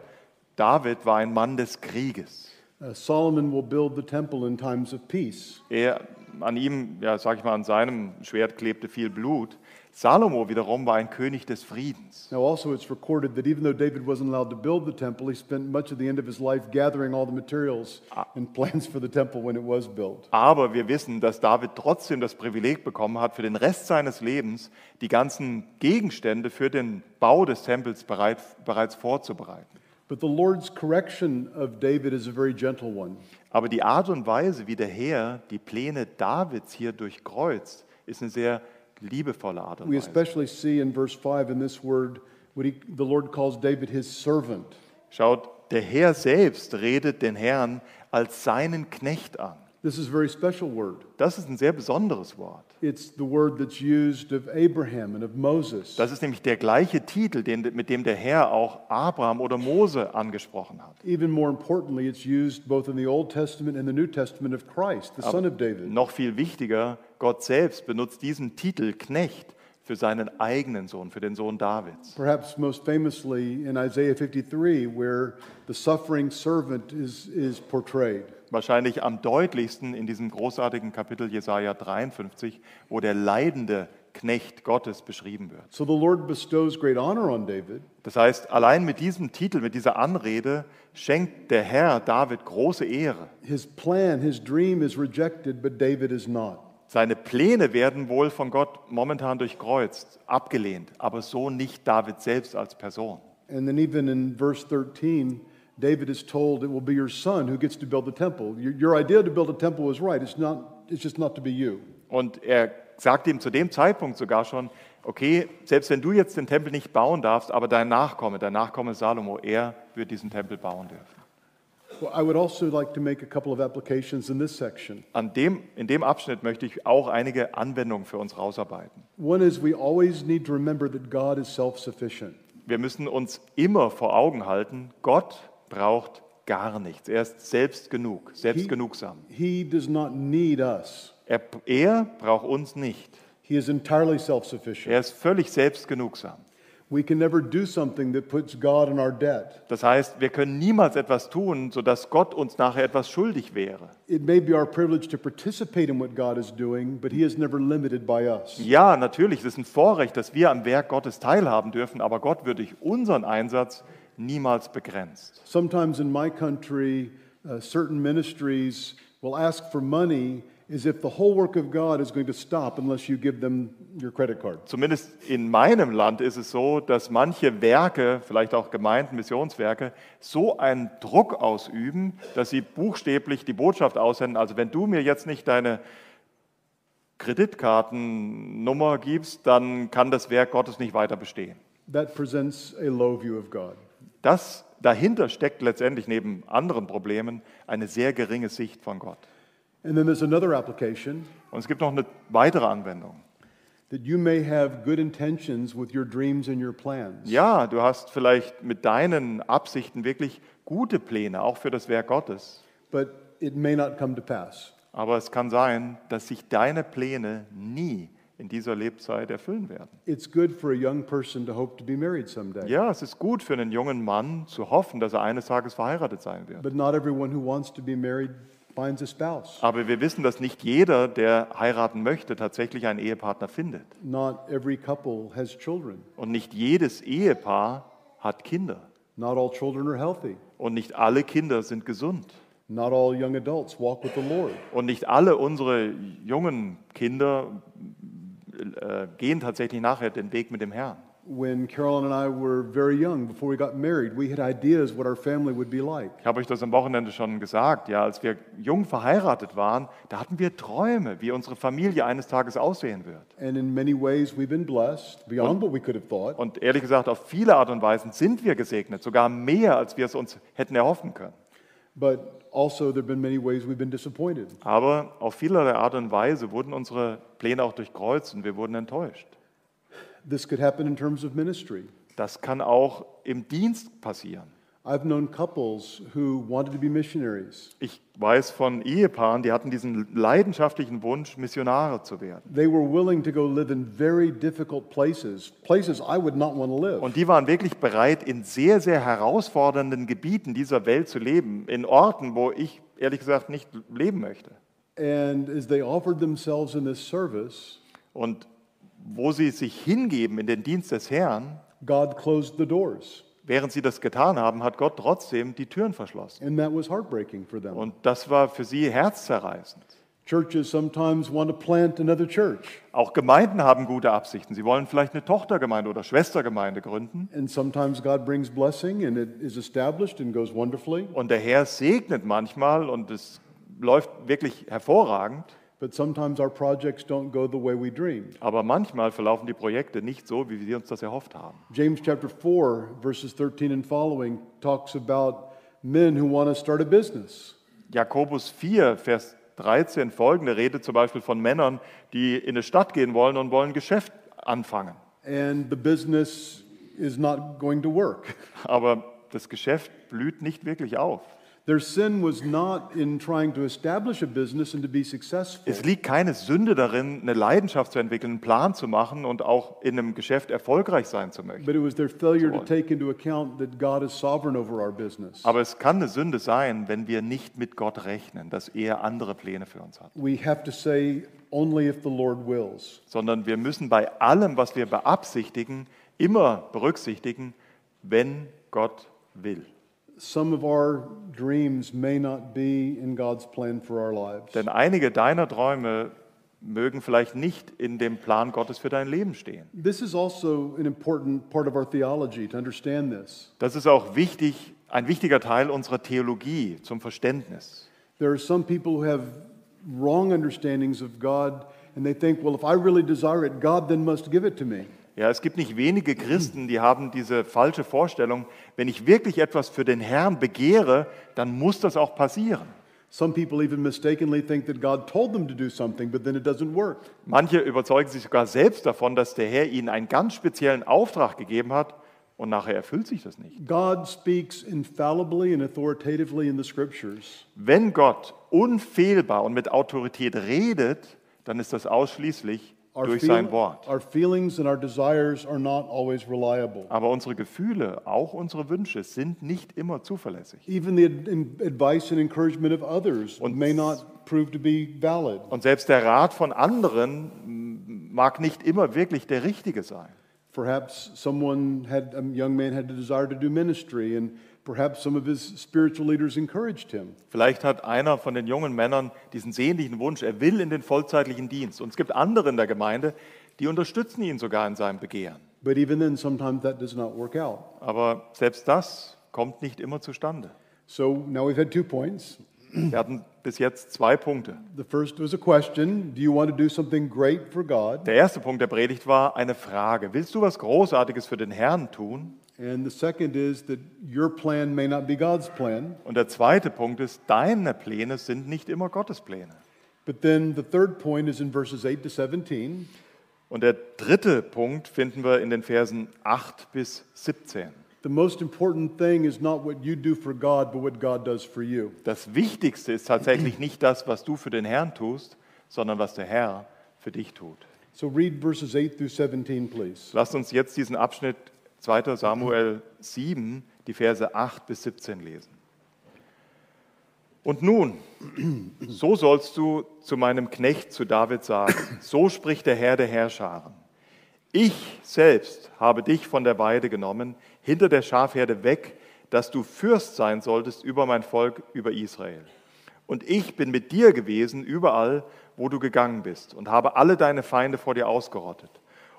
David war ein Mann des Krieges. Uh, Solomon will build the temple in times of peace. Er, an ihm, ja, sag ich mal, an seinem Schwert klebte viel Blut. Salomo wiederum war ein König des Friedens. Now, also, it's recorded that even though David wasn't allowed to build the temple, he spent much of the end of his life gathering all the materials and plans for the temple when it was built. Aber wir wissen, dass David trotzdem das Privileg bekommen hat, für den Rest seines Lebens die ganzen Gegenstände für den Bau des Tempels bereit, bereits vorzubereiten. But the Lord's correction of David is a very gentle one. Aber die Art und Weise, wie der Herr die Pläne Davids hier durchkreuzt, ist eine sehr liebevolle Art und We Weise. especially see in verse 5 in this word what he, the Lord calls David his servant. Schaut, der Herr selbst redet den Herrn als seinen Knecht an. This is a very special word. Das ist ein sehr besonderes Wort. It's the word that's used of Abraham and of Moses. Das ist nämlich der gleiche Titel, den, mit dem der Herr auch Abraham oder Mose angesprochen hat. Even more importantly, it's used both in the Old Testament and the New Testament of Christ, the son of David. Noch viel wichtiger, Gott selbst benutzt diesen Titel Knecht für seinen eigenen Sohn, für den Sohn Davids. Perhaps most famously in Isaiah 53, where the suffering servant is, is portrayed. Wahrscheinlich am deutlichsten in diesem großartigen Kapitel Jesaja 53, wo der leidende Knecht Gottes beschrieben wird. So the Lord bestows great honor on David, Das heißt, allein mit diesem Titel, mit dieser Anrede schenkt der Herr David große Ehre. his plan, his dream is rejected, but David is not. Seine Pläne werden wohl von Gott momentan durchkreuzt, abgelehnt, aber so nicht David selbst als Person. And then, even in verse 13, David is told it will be your son who gets to build the temple. Your, your idea to build a temple was right. It's, not, it's just not to be you. Und er sagt ihm zu dem Zeitpunkt sogar schon, okay, selbst wenn du jetzt den Tempel nicht bauen darfst, aber dein Nachkomme, dein Nachkomme Salomo, er wird diesen Tempel bauen dürfen. Well, I would also like to make a couple of applications in this section. An dem, in dem Abschnitt möchte ich auch einige Anwendungen für uns rausarbeiten. One is we always need to remember that God is self sufficient. Wir müssen uns immer vor Augen halten, Gott braucht gar nichts. Er ist selbst genug, selbst genugsam. He does not need us, Er, er braucht uns nicht. He is entirely self sufficient. Er ist völlig selbstgenugsam. We can never do something that puts God in our debt. Das heißt, wir können niemals etwas tun, sodass Gott uns nachher etwas schuldig wäre. It may be our privilege to participate in what God is doing, but He is never limited by us. Ja, natürlich, es ist ein Vorrecht, dass wir am Werk Gottes teilhaben dürfen, aber Gott wird durch unseren Einsatz niemals begrenzt. Sometimes in my country, uh, certain ministries will ask for money as if the whole work of God is going to stop unless you give them your credit card. Zumindest in meinem Land ist es so, dass manche Werke, vielleicht auch Gemeinden, Missionswerke, so einen Druck ausüben, dass sie buchstäblich die Botschaft aussenden. Also wenn du mir jetzt nicht deine Kreditkartennummer gibst, dann kann das Werk Gottes nicht weiter bestehen. That presents a low view of God. Das dahinter steckt letztendlich neben anderen Problemen eine sehr geringe Sicht von Gott. And then there's another application Und es gibt noch eine weitere Anwendung. that you may have good intentions with your dreams and your plans. Ja, du hast vielleicht mit deinen Absichten wirklich gute Pläne, auch für das Werk Gottes. but it may not come to pass. Aber es kann sein, dass sich deine Pläne nie in dieser Lebzeit erfüllen werden. It's good for a young person to hope to be married someday. Ja, es ist gut für einen jungen Mann zu hoffen, dass er eines Tages verheiratet sein wird. But not everyone who wants to be married finds a spouse. Aber wir wissen, dass nicht jeder, der heiraten möchte, tatsächlich einen Ehepartner findet. Not every couple has children. Und nicht jedes Ehepaar hat Kinder. Not all children are healthy. Und nicht alle Kinder sind gesund. Not all young adults walk with the Lord. Und nicht alle unsere jungen Kinder äh, gehen tatsächlich nachher den Weg mit dem Herrn. When Carolyn and I were very young, before we got married, we had ideas what our family would be like. Ich habe euch das am Wochenende schon gesagt. Ja, als wir jung verheiratet waren, da hatten wir Träume, wie unsere Familie eines Tages aussehen wird. And in many ways, we've been blessed beyond what we could have thought. Und ehrlich gesagt, auf viele Art und Weisen sind wir gesegnet, sogar mehr, als wir es uns hätten erhoffen können. But also, there have been many ways we've been disappointed. Aber auf vielerlei Art und Weise wurden unsere Pläne auch durchkreuzt und wir wurden enttäuscht. This could happen in terms of ministry. Das kann auch im Dienst passieren. I've known couples who wanted to be missionaries. Ich weiß von Ehepaaren, die hatten diesen leidenschaftlichen Wunsch, Missionare zu werden. They were willing to go live in very difficult places, places I would not want to live. Und die waren wirklich bereit, in sehr, sehr herausfordernden Gebieten dieser Welt zu leben, in Orten, wo ich ehrlich gesagt nicht leben möchte. And as they offered themselves in this service, Und wo sie sich hingeben in den Dienst des Herrn, God closed the doors. Während sie das getan haben, hat Gott trotzdem die Türen verschlossen. And that was heartbreaking for them. Und das war für sie herzzerreißend. Churches sometimes want to plant another church, Auch Gemeinden haben gute Absichten. Sie wollen vielleicht eine Tochtergemeinde oder Schwestergemeinde gründen. and sometimes God brings blessing and it is established and goes wonderfully. Und der Herr segnet manchmal und es läuft wirklich hervorragend. But sometimes our projects don't go the way we dreamed. Aber manchmal verlaufen die Projekte nicht so, wie wir uns das erhofft haben. James chapter 4, verses 13 and following, talks about men who want to start a business. Jakobus 4, Vers 13 folgende redet zum Beispiel von Männern, die in eine Stadt gehen wollen und wollen ein Geschäft anfangen. And the business is not going to work. Aber das Geschäft blüht nicht wirklich auf. Their sin was not in trying to establish a business and to be successful. Es liegt keine Sünde darin, eine Leidenschaft zu entwickeln, einen Plan zu machen und auch in einem Geschäft erfolgreich sein zu möchten. But it was their failure to wollen. take into account that God is sovereign over our business. Aber es kann eine Sünde sein, wenn wir nicht mit Gott rechnen, dass er andere Pläne für uns hat. We have to say only if the Lord wills. Sondern wir müssen bei allem, was wir beabsichtigen, immer berücksichtigen, wenn Gott will. Some of our dreams may not be in God's plan for our lives. Denn einige deiner Träume mögen vielleicht nicht in dem Plan Gottes für dein Leben stehen. This is also an important part of our theology to understand this. Das ist auch wichtig, ein wichtiger Teil unserer Theologie zum Verständnis. There are some people who have wrong understandings of God and they think, well, if I really desire it, God then must give it to me. Ja, es gibt nicht wenige Christen, die haben diese falsche Vorstellung, wenn ich wirklich etwas für den Herrn begehre, dann muss das auch passieren. Some people even mistakenly think that God told them to do something, but then it doesn't work. Manche überzeugen sich sogar selbst davon, dass der Herr ihnen einen ganz speziellen Auftrag gegeben hat und nachher erfüllt sich das nicht. God speaks infallibly and authoritatively in the scriptures. Wenn Gott unfehlbar und mit Autorität redet, dann ist das ausschließlich Our, durch sein Wort. our feelings and our desires are not always reliable. Aber unsere Gefühle, auch unsere Wünsche, sind nicht immer zuverlässig. Even the ad- in- advice and encouragement of others Und- may not prove to be valid. Und selbst der Rat von anderen mag nicht immer wirklich der richtige sein. Perhaps someone had, a young man had a desire to do ministry, and perhaps some of his spiritual leaders encouraged him. Vielleicht hat einer von den jungen Männern diesen sehnlichen Wunsch, er will in den vollzeitlichen Dienst. Und es gibt andere in der Gemeinde, die unterstützen ihn sogar in seinem Begehren. But even then, sometimes that does not work out. Aber selbst das kommt nicht immer zustande. So now we've had two points. Wir hatten bis jetzt zwei Punkte. The first was a question Do you want to do something great for God? Der erste Punkt der Predigt war eine Frage. Willst du was Großartiges für den Herrn tun? And the second is that your plan may not be God's plan. Und der zweite Punkt ist, deine Pläne sind nicht immer Gottes Pläne. But then the third point is in verses 8 to 17. Und der dritte Punkt finden wir in den Versen 8 bis 17. The most important thing is not what you do for God, but what God does for you. Das Wichtigste ist tatsächlich nicht das, was du für den Herrn tust, sondern was der Herr für dich tut. So read verses 8 through 17, please. Lasst uns jetzt diesen Abschnitt 2. Samuel 7, die Verse 8 bis 17 lesen. Und nun, so sollst du zu meinem Knecht, zu David sagen, so spricht der Herr der Herrscharen. Ich selbst habe dich von der Weide genommen, hinter der Schafherde weg, dass du Fürst sein solltest über mein Volk, über Israel. Und ich bin mit dir gewesen überall, wo du gegangen bist, und habe alle deine Feinde vor dir ausgerottet.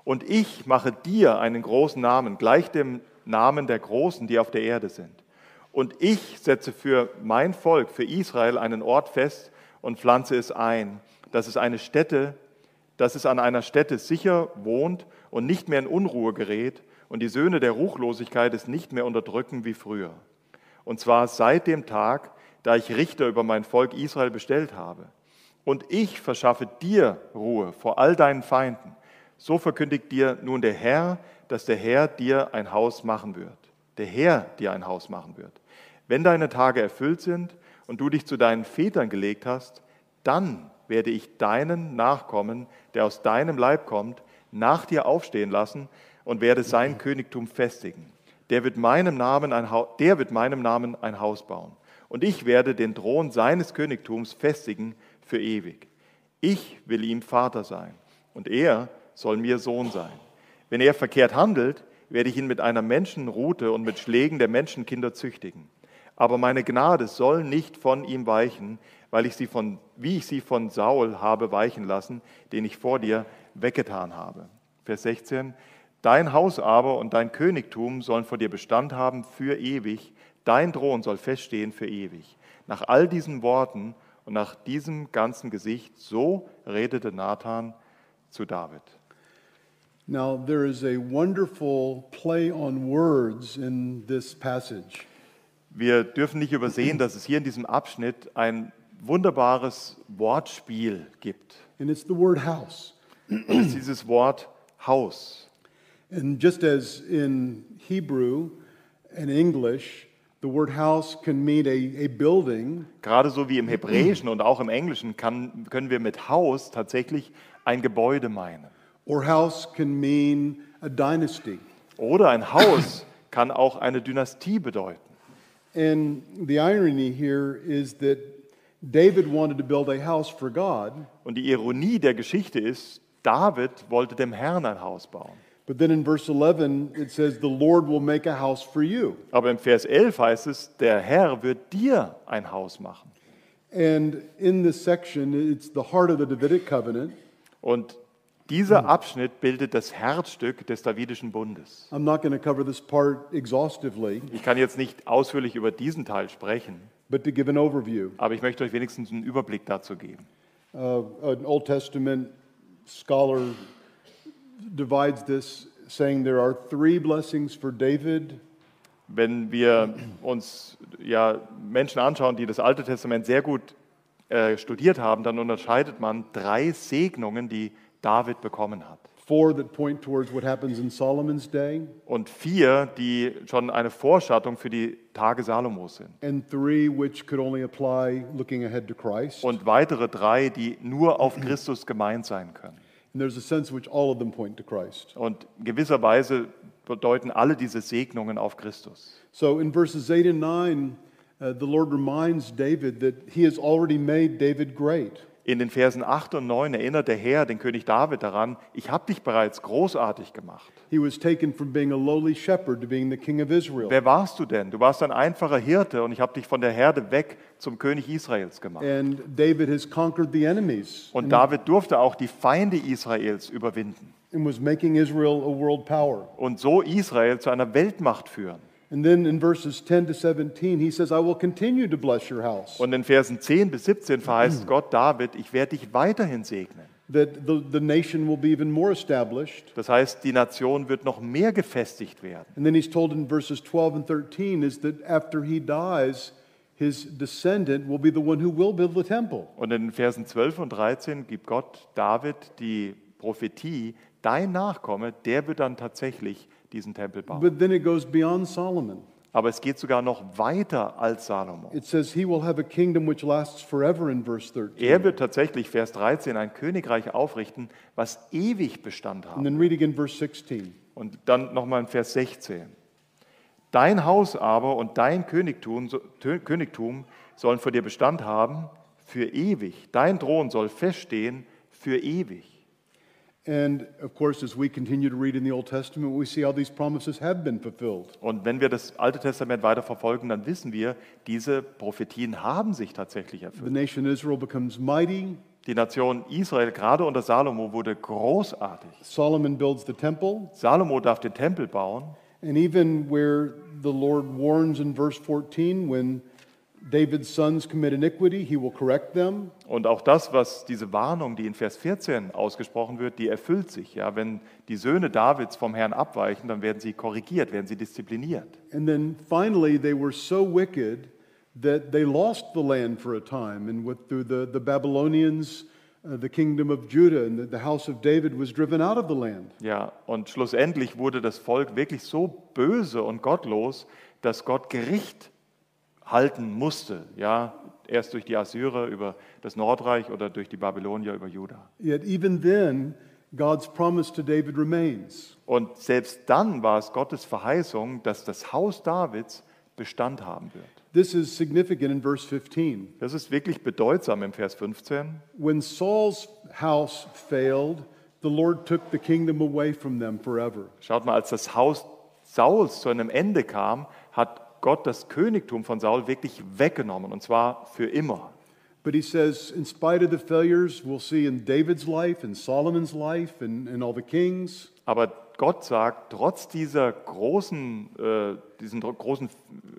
Und ich mache dir einen großen Namen, gleich dem Namen der Großen, die auf der Erde sind. Und ich setze für mein Volk, für Israel, einen Ort fest und pflanze es ein, dass es eine Stätte, dass es an einer Stätte sicher wohnt und nicht mehr in Unruhe gerät und die Söhne der Ruchlosigkeit es nicht mehr unterdrücken wie früher. Und zwar seit dem Tag, da ich Richter über mein Volk Israel bestellt habe. Und ich verschaffe dir Ruhe vor all deinen Feinden. So verkündigt dir nun der Herr, dass der Herr dir ein Haus machen wird. Der Herr dir ein Haus machen wird. Wenn deine Tage erfüllt sind und du dich zu deinen Vätern gelegt hast, dann werde ich deinen Nachkommen, der aus deinem Leib kommt, nach dir aufstehen lassen und werde sein Königtum festigen. Der wird meinem Namen ein, der wird meinem Namen ein Haus bauen. Und ich werde den Thron seines Königtums festigen für ewig. Ich will ihm Vater sein und er soll mir Sohn sein. Wenn er verkehrt handelt, werde ich ihn mit einer Menschenrute und mit Schlägen der Menschenkinder züchtigen. Aber meine Gnade soll nicht von ihm weichen, weil ich sie von, wie ich sie von Saul habe weichen lassen, den ich vor dir weggetan habe. Vers 16. Dein Haus aber und dein Königtum sollen vor dir Bestand haben für ewig. Dein Thron soll feststehen für ewig. Nach all diesen Worten und nach diesem ganzen Gesicht, so redete Nathan zu David. Now, there is a wonderful play on words in this passage. Wir dürfen nicht übersehen, dass es hier in diesem Abschnitt ein wunderbares Wortspiel gibt. And it's the word house. Und es ist dieses Wort Haus. And just as in Hebrew and English, the word house can mean a, a building, Gerade so wie im Hebräischen und auch im Englischen kann, können wir mit Haus tatsächlich ein Gebäude meinen. Or house can mean a dynasty. Oder ein Haus kann auch eine Dynastie bedeuten. And the irony here is that David wanted to build a house for God, Und die Ironie der Geschichte ist, David wollte dem Herrn ein Haus bauen. but then in verse 11 it says, The Lord will make a house for you. Aber im Vers 11 heißt es, der Herr wird dir ein Haus machen. And in this section, it's the heart of the Davidic covenant. Und dieser Abschnitt bildet das Herzstück des Davidischen Bundes. I'm not going to cover this part exhaustively, Ich kann jetzt nicht ausführlich über diesen Teil sprechen, but to give an overview. aber ich möchte euch wenigstens einen Überblick dazu geben. Uh, an Old Testament scholar divides this, saying there are three blessings for David, Wenn wir uns ja Menschen anschauen, die das Alte Testament sehr gut äh, studiert haben, dann unterscheidet man drei Segnungen, die David bekommen hat. four that point towards what happens in Solomon's day, Und vier, die schon eine Vorschattung für die Tage Salomos sind. and three which could only apply looking ahead to Christ. Und weitere drei, die nur auf Christus gemeint sein können. And there's a sense in which all of them point to Christ. Und in gewisser Weise bedeuten alle diese Segnungen auf Christus. So in verses 8 and 9, uh, the Lord reminds David that he has already made David great. In den Versen 8 und 9 erinnert der Herr den König David daran, ich habe dich bereits großartig gemacht. He was taken from being a lowly shepherd to being the king of Israel. Wer warst du denn? Du warst ein einfacher Hirte und ich habe dich von der Herde weg zum König Israels gemacht. And David has conquered the enemies Und David durfte auch die Feinde Israels überwinden and was making Israel a world power. und so Israel zu einer Weltmacht führen. And then in verses 10 to 17, he says, I will continue to bless your house. Und in Versen 10 bis 17 verheißt Gott David, ich werde dich weiterhin segnen. That the, the nation will be even more established. Das heißt, die Nation wird noch mehr gefestigt werden. And then he's told in verses 12 and 13 is that after he dies, his descendant will be the one who will build the temple. Und in Versen 12 und 13 gibt Gott David die Prophetie, dein Nachkomme, der wird dann tatsächlich diesen Tempel bauen. But then it goes beyond Solomon. Aber es geht sogar noch weiter als Salomo. It says he will have a kingdom which lasts forever in verse 13. Er wird tatsächlich, Vers 13, ein Königreich aufrichten, was ewig Bestand And haben. then read again verse 16. Und dann nochmal in Vers 16. Dein Haus aber und dein Königtum, Königtum sollen vor dir Bestand haben für ewig. Dein Thron soll feststehen für ewig. Und wenn wir das Alte Testament weiter verfolgen, dann wissen wir, diese Prophetien haben sich tatsächlich The erfüllt. nation Israel becomes mighty. Die Nation Israel, gerade unter Salomo, wurde großartig. Solomon builds the temple. Salomo darf den Tempel bauen. And even where the Lord warns in verse 14, when David's sons commit iniquity, he will correct them. Und auch das, was diese Warnung, die in Vers 14 ausgesprochen wird, die erfüllt sich. Ja, wenn die Söhne Davids vom Herrn abweichen, dann werden sie korrigiert, werden sie diszipliniert. And then finally, they were so wicked that they lost the land for a time. And with, through the, the Babylonians, uh, the kingdom of Judah, and the, the house of David was driven out of the land. Ja, und schlussendlich wurde das Volk wirklich so böse und gottlos, dass Gott Gericht halten musste. Ja, erst durch die Assyrer über das Nordreich oder durch die Babylonier über Juda. Yet even then, God's promise to David remains. Und selbst dann war es Gottes Verheißung, dass das Haus Davids Bestand haben wird. This is significant in verse 15. Das ist wirklich bedeutsam im Vers 15. When Saul's house failed, the Lord took the kingdom away from them forever. Schaut mal, als das Haus Sauls zu einem Ende kam, hat Gott das Königtum von Saul wirklich weggenommen, und zwar für immer. But he says, in spite of the failures we'll see in David's life, in Solomon's life, and, and all the kings, Aber Gott sagt, trotz dieser großen, äh, diesen großen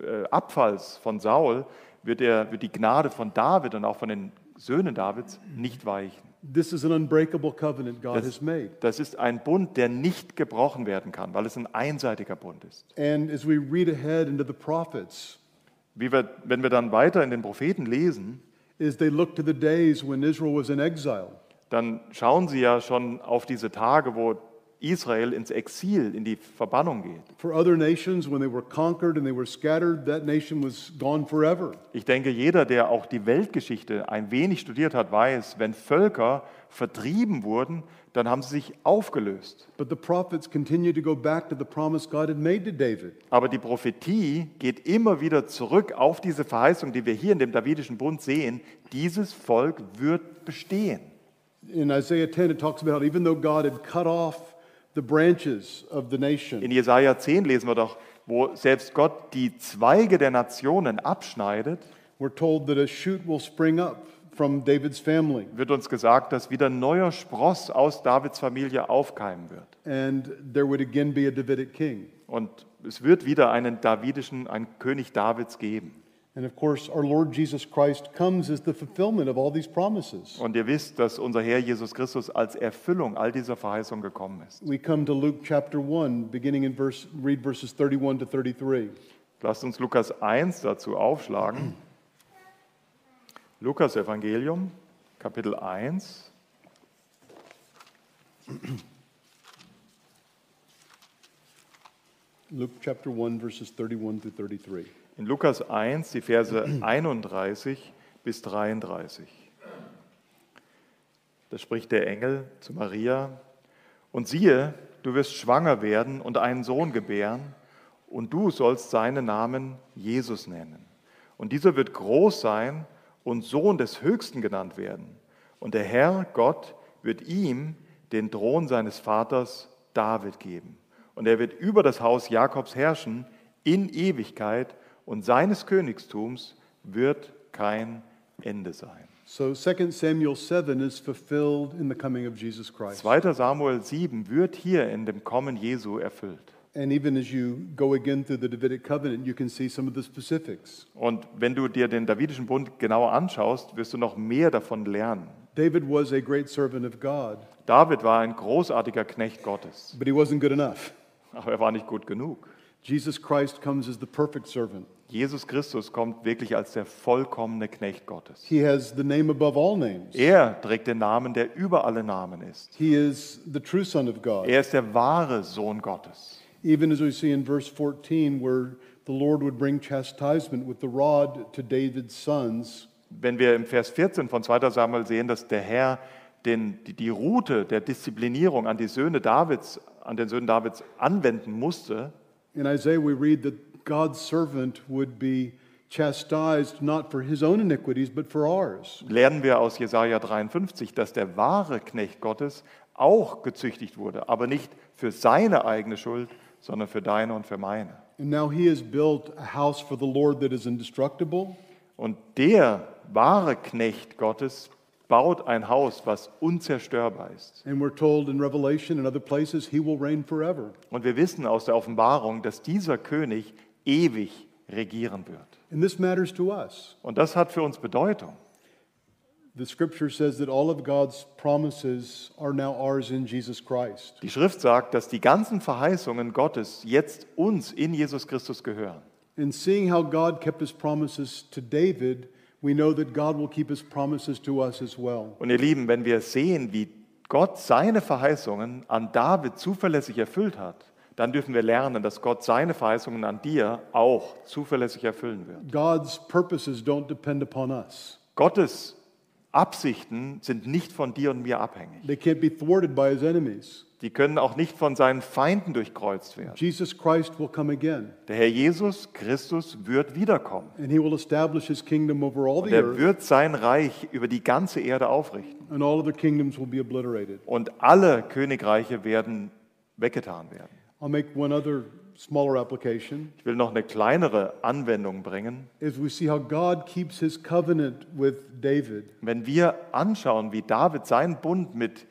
äh, Abfalls von Saul wird, er, wird die Gnade von David und auch von den Söhnen Davids nicht weichen. This is an unbreakable covenant God Das, has made. das ist ein Bund, der nicht gebrochen werden kann, weil es ein einseitiger Bund ist. And as we read ahead into the prophets, Wie wir, wenn wir dann weiter in den Propheten lesen, is they look to the days when Israel was in exile. dann schauen sie ja schon auf diese Tage, wo Israel ins Exil, in die Verbannung geht. For other nations, when they were conquered and they were scattered, that nation was gone forever. Ich denke, jeder, der auch die Weltgeschichte ein wenig studiert hat, weiß, wenn Völker vertrieben wurden, dann haben sie sich aufgelöst. But the prophets continue to go back to the promise God had made to David. Aber die Prophetie geht immer wieder zurück auf diese Verheißung, die wir hier in dem Davidischen Bund sehen. Dieses Volk wird bestehen. In Isaiah 10, it talks about even though God had cut off the branches of the nation, In Jesaja 10 lesen wir doch, wo selbst Gott die Zweige der Nationen abschneidet, we're told that a shoot will spring up from David's family, wird uns gesagt, dass wieder neuer Spross aus Davids Familie aufkeimen wird. and there would again be a Davidic king. Und es wird wieder einen davidischen, einen König Davids geben. And of course, our Lord Jesus Christ comes as the fulfillment of all these promises. Und ihr wisst, dass unser Herr Jesus Christus als Erfüllung all dieser Verheißungen gekommen ist. We come to Luke chapter 1, beginning in verse, read verses 31 to 33. Lasst uns Lukas 1 dazu aufschlagen. Lukas Evangelium, Kapitel 1. Luke chapter 1, verses 31 to 33. In Lukas 1, die Verse 31 bis 33. Da spricht der Engel zu Maria, und siehe, du wirst schwanger werden und einen Sohn gebären, und du sollst seinen Namen Jesus nennen. Und dieser wird groß sein und Sohn des Höchsten genannt werden. Und der Herr Gott wird ihm den Thron seines Vaters David geben. Und er wird über das Haus Jakobs herrschen in Ewigkeit, und seines Königstums wird kein Ende sein. So 2 Samuel 7 is fulfilled in the coming of Jesus Christ. 2. Samuel 7 wird hier in dem Kommen Jesu erfüllt. And even as you go again through the Davidic covenant, you can see some of the specifics. Und wenn du dir den Davidischen Bund genauer anschaust, wirst du noch mehr davon lernen. David was a great servant of God, David war ein großartiger Knecht Gottes, but he wasn't good enough. aber er war nicht gut genug. Jesus Christ comes as the perfect servant. Jesus Christus kommt wirklich als der vollkommene Knecht Gottes. He has the name above all names. Er trägt den Namen, der über alle Namen ist. He is the true Son of God. Er ist der wahre Sohn Gottes. Even as we see in verse 14, where the Lord would bring chastisement with the rod to David's sons, Wenn wir im Vers 14 von 2. Samuel sehen, dass der Herr den, die, die Route der Disziplinierung an die Söhne Davids, an den Söhnen Davids anwenden musste, in Isaiah we read that God's servant would be chastised not for his own iniquities, but for ours. lernen wir aus Jesaja 53, dass der wahre Knecht Gottes auch gezüchtigt wurde, aber nicht für seine eigene Schuld, sondern für deine und für meine. And now he has built a house for the Lord that is indestructible, Und der wahre Knecht Gottes baut ein Haus, was unzerstörbar ist. and we're told in Revelation and other places he will reign forever. Und wir wissen aus der Offenbarung, dass dieser König ewig regieren wird. And this matters to us. Und das hat für uns Bedeutung. The scripture says that all of God's promises are now ours in Jesus Christ. Die Schrift sagt, dass die ganzen Verheißungen Gottes jetzt uns in Jesus Christus gehören. In seeing how God kept his promises to David, we know that God will keep his promises to us as well. Und ihr Lieben, wenn wir sehen, wie Gott seine Verheißungen an David zuverlässig erfüllt hat, dann dürfen wir lernen, dass Gott seine Verheißungen an dir auch zuverlässig erfüllen wird. God's purposes don't depend upon us. Gottes Absichten sind nicht von dir und mir abhängig. They can't be thwarted by his enemies. Die können auch nicht von seinen Feinden durchkreuzt werden. Jesus Christ will come again, Der Herr Jesus Christus wird wiederkommen. and he will establish his kingdom over all the Er wird sein Reich über die ganze Erde aufrichten. and all other kingdoms will be obliterated. Und alle Königreiche werden weggetan werden. I'll make one other smaller application. Ich will noch eine kleinere Anwendung bringen. As we see how God keeps his covenant with David, Wenn wir anschauen, wie David seinen Bund mit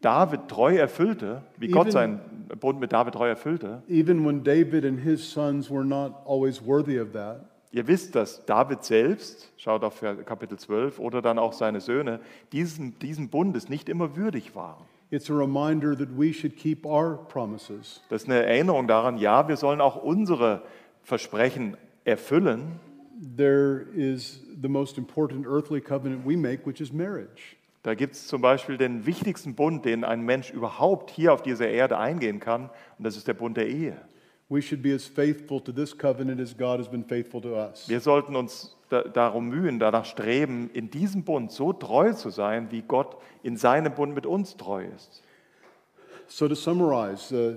David treu erfüllte, wie Gott Even- seinen Bund mit David treu erfüllte, even when David and his sons were not always worthy of that, ihr wisst, dass David selbst, schaut auf Kapitel 12, oder dann auch seine Söhne, diesen, diesen Bundes nicht immer würdig waren. It's a reminder that we should keep our promises. Das ist eine Erinnerung daran, ja, wir sollen auch unsere Versprechen erfüllen, There is the most important earthly covenant we make, which is marriage. Da gibt es zum Beispiel den wichtigsten Bund, den ein Mensch überhaupt hier auf dieser Erde eingehen kann, und das ist der Bund der Ehe. We should be as faithful to this covenant as God has been faithful to us. Wir sollten uns darum mühen, danach streben, in diesem Bund so treu zu sein, wie Gott in seinem Bund mit uns treu ist. So, to summarize, uh,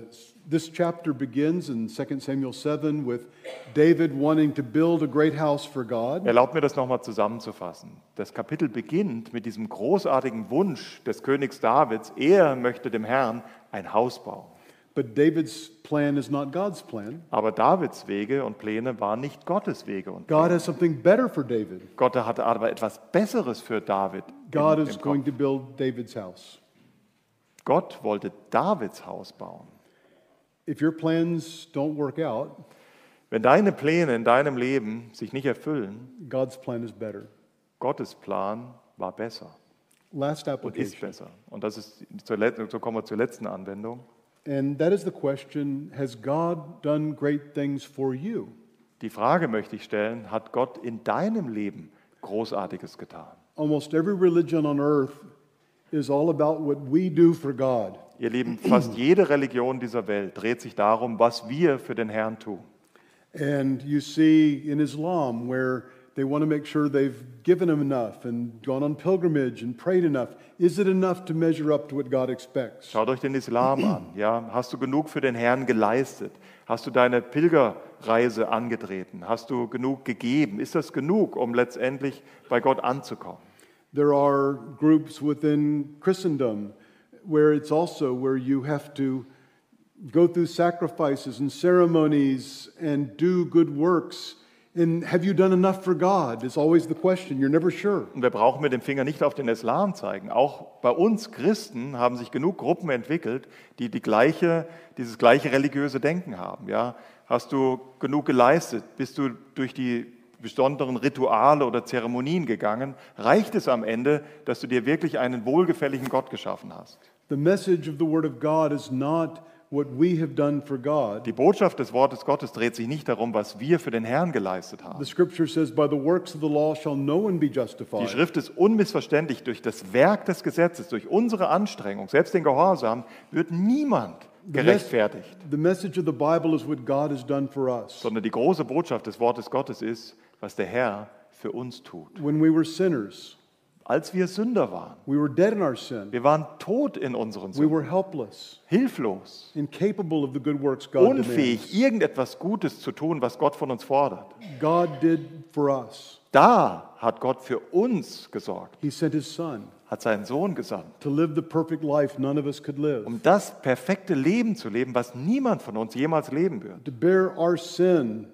this chapter begins in 2 Samuel 7 with David wanting to build a great house for God. Erlaubt mir das nochmal zusammenzufassen. Das Kapitel beginnt mit diesem großartigen Wunsch des Königs Davids. Er möchte dem Herrn ein Haus bauen. But David's plan is not God's plan. Aber Davids Wege und Pläne waren nicht Gottes Wege und God has something better for David. Gott hatte aber etwas Besseres für David. im- God im is Kopf. going to build David's house. Gott wollte Davids Haus bauen. If your plans don't work out, Wenn deine Pläne in deinem Leben sich nicht erfüllen, God's plan is better. Gottes Plan war besser Last und ist application. besser. Und das ist zur, so kommen wir zur letzten Anwendung. And that is the question Has God done great things for you? Die Frage möchte ich stellen, hat Gott in deinem Leben Großartiges getan? Almost every religion on earth is all about what we do for God. Ihr Lieben, fast jede Religion dieser Welt dreht sich darum, was wir für den Herrn tun. And you see in Islam where they want to make sure they've given him enough and gone on pilgrimage and prayed enough. Is it enough to measure up to what God expects? Schaut euch den Islam an. Ja? Hast du genug für den Herrn geleistet? Hast du deine Pilgerreise angetreten? Hast du genug gegeben? Ist das genug, um letztendlich bei Gott anzukommen? There are groups within Christendom where it's also where you have to go through sacrifices and ceremonies and do good works. And have you done enough for God? Is always the question. You're never sure. Und wir brauchen mit dem Finger nicht auf den Islam zeigen. Auch bei uns Christen haben sich genug Gruppen entwickelt, die, die gleiche, dieses gleiche religiöse Denken haben. Ja? Hast du genug geleistet? Bist du durch die besonderen Rituale oder Zeremonien gegangen? Reicht es am Ende, dass du dir wirklich einen wohlgefälligen Gott geschaffen hast? The message of the Word of God is not what we have done for God. Die Botschaft des Wortes Gottes dreht sich nicht darum, was wir für den Herrn geleistet haben. The scripture says, By the works of the law shall no one be Die. Schrift ist unmissverständlich. Durch das Werk des Gesetzes, durch unsere Anstrengung, selbst den Gehorsam, wird niemand gerechtfertigt, the message of the Bible is what God has done for us. sondern die große Botschaft des Wortes Gottes ist, was der Herr für uns tut. When we were sinners, Als wir Sünder waren, we were dead in our sin. wir waren tot in unseren We Sünden, were helpless, hilflos, incapable of the good works God demands. unfähig, irgendetwas Gutes zu tun, was Gott von uns fordert. God did for us. Da hat Gott für uns gesorgt, He sent His Son hat seinen Sohn gesandt, to live the perfect life none of us could live, um das perfekte Leben zu leben, was niemand von uns jemals leben wird, to bear our sin,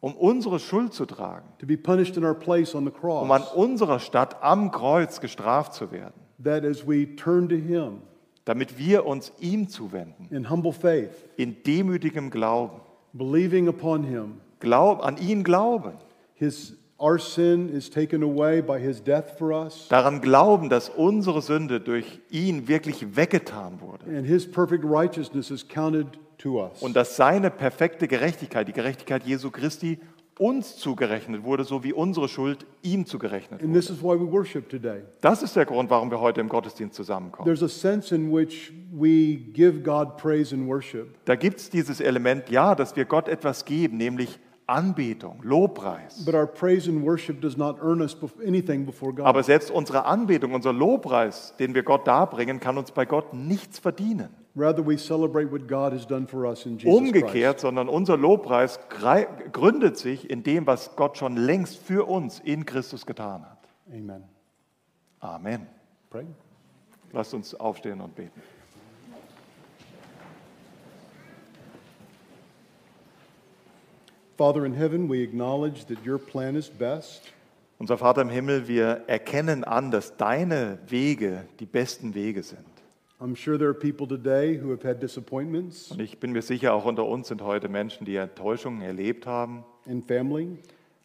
um unsere Schuld zu tragen, to be punished in our place on the um an unserer Stadt am Kreuz gestraft zu werden, that as we turn to Him damit wir uns ihm zuwenden, in humble faith, in demütigem Glauben, believing upon Him, Glaub, an ihn glauben, His, our sin is taken away by His death for us, daran glauben, dass unsere Sünde durch ihn wirklich weggetan wurde. And His perfect righteousness is counted. Und dass seine perfekte Gerechtigkeit, die Gerechtigkeit Jesu Christi, uns zugerechnet wurde, so wie unsere Schuld ihm zugerechnet wurde. this is why we worship today. Das ist der Grund, warum wir heute im Gottesdienst zusammenkommen. Da gibt es dieses Element, ja, dass wir Gott etwas geben, nämlich Anbetung, Lobpreis. but our praise and worship does not earn us bef- anything before God. Aber selbst unsere Anbetung, unser Lobpreis, den wir Gott darbringen, kann uns bei Gott nichts verdienen. Rather, we celebrate what God has done for us in Jesus Umgekehrt, sondern unser Lobpreis gründet sich in dem, was Gott schon längst für uns in Christus getan hat. Amen. Amen. Pray. Lasst uns aufstehen und beten. Father in heaven, we acknowledge that your plan is best. Unser Vater im Himmel, wir erkennen an, dass deine Wege die besten Wege sind. Und ich bin mir sicher, auch unter uns sind heute Menschen, die Enttäuschungen erlebt haben, in family,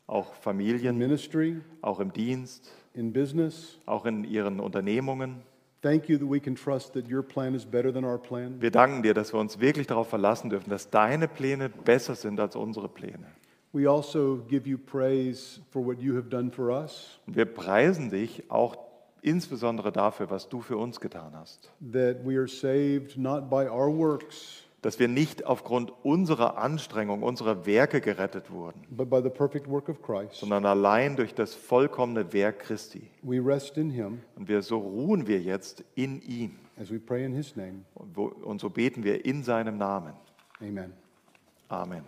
auch in Familien, ministry, auch im Dienst, in business. auch in ihren Unternehmungen. Thank you that we can trust that your plan is better than our plan. Wir danken dir, dass wir uns wirklich darauf verlassen dürfen, dass deine Pläne besser sind als unsere Pläne. We also give you praise for what you have done for us, Und wir preisen dich auch insbesondere dafür, was du für uns getan hast. that we are saved not by our works, Dass wir nicht aufgrund unserer Anstrengung, unserer Werke gerettet wurden, but by the perfect work of Christ. sondern allein durch das vollkommene Werk Christi. We rest in him Und wir, so ruhen wir jetzt in ihm. as we pray in his name. Und wo- Und so beten wir in seinem Namen. Amen. Amen.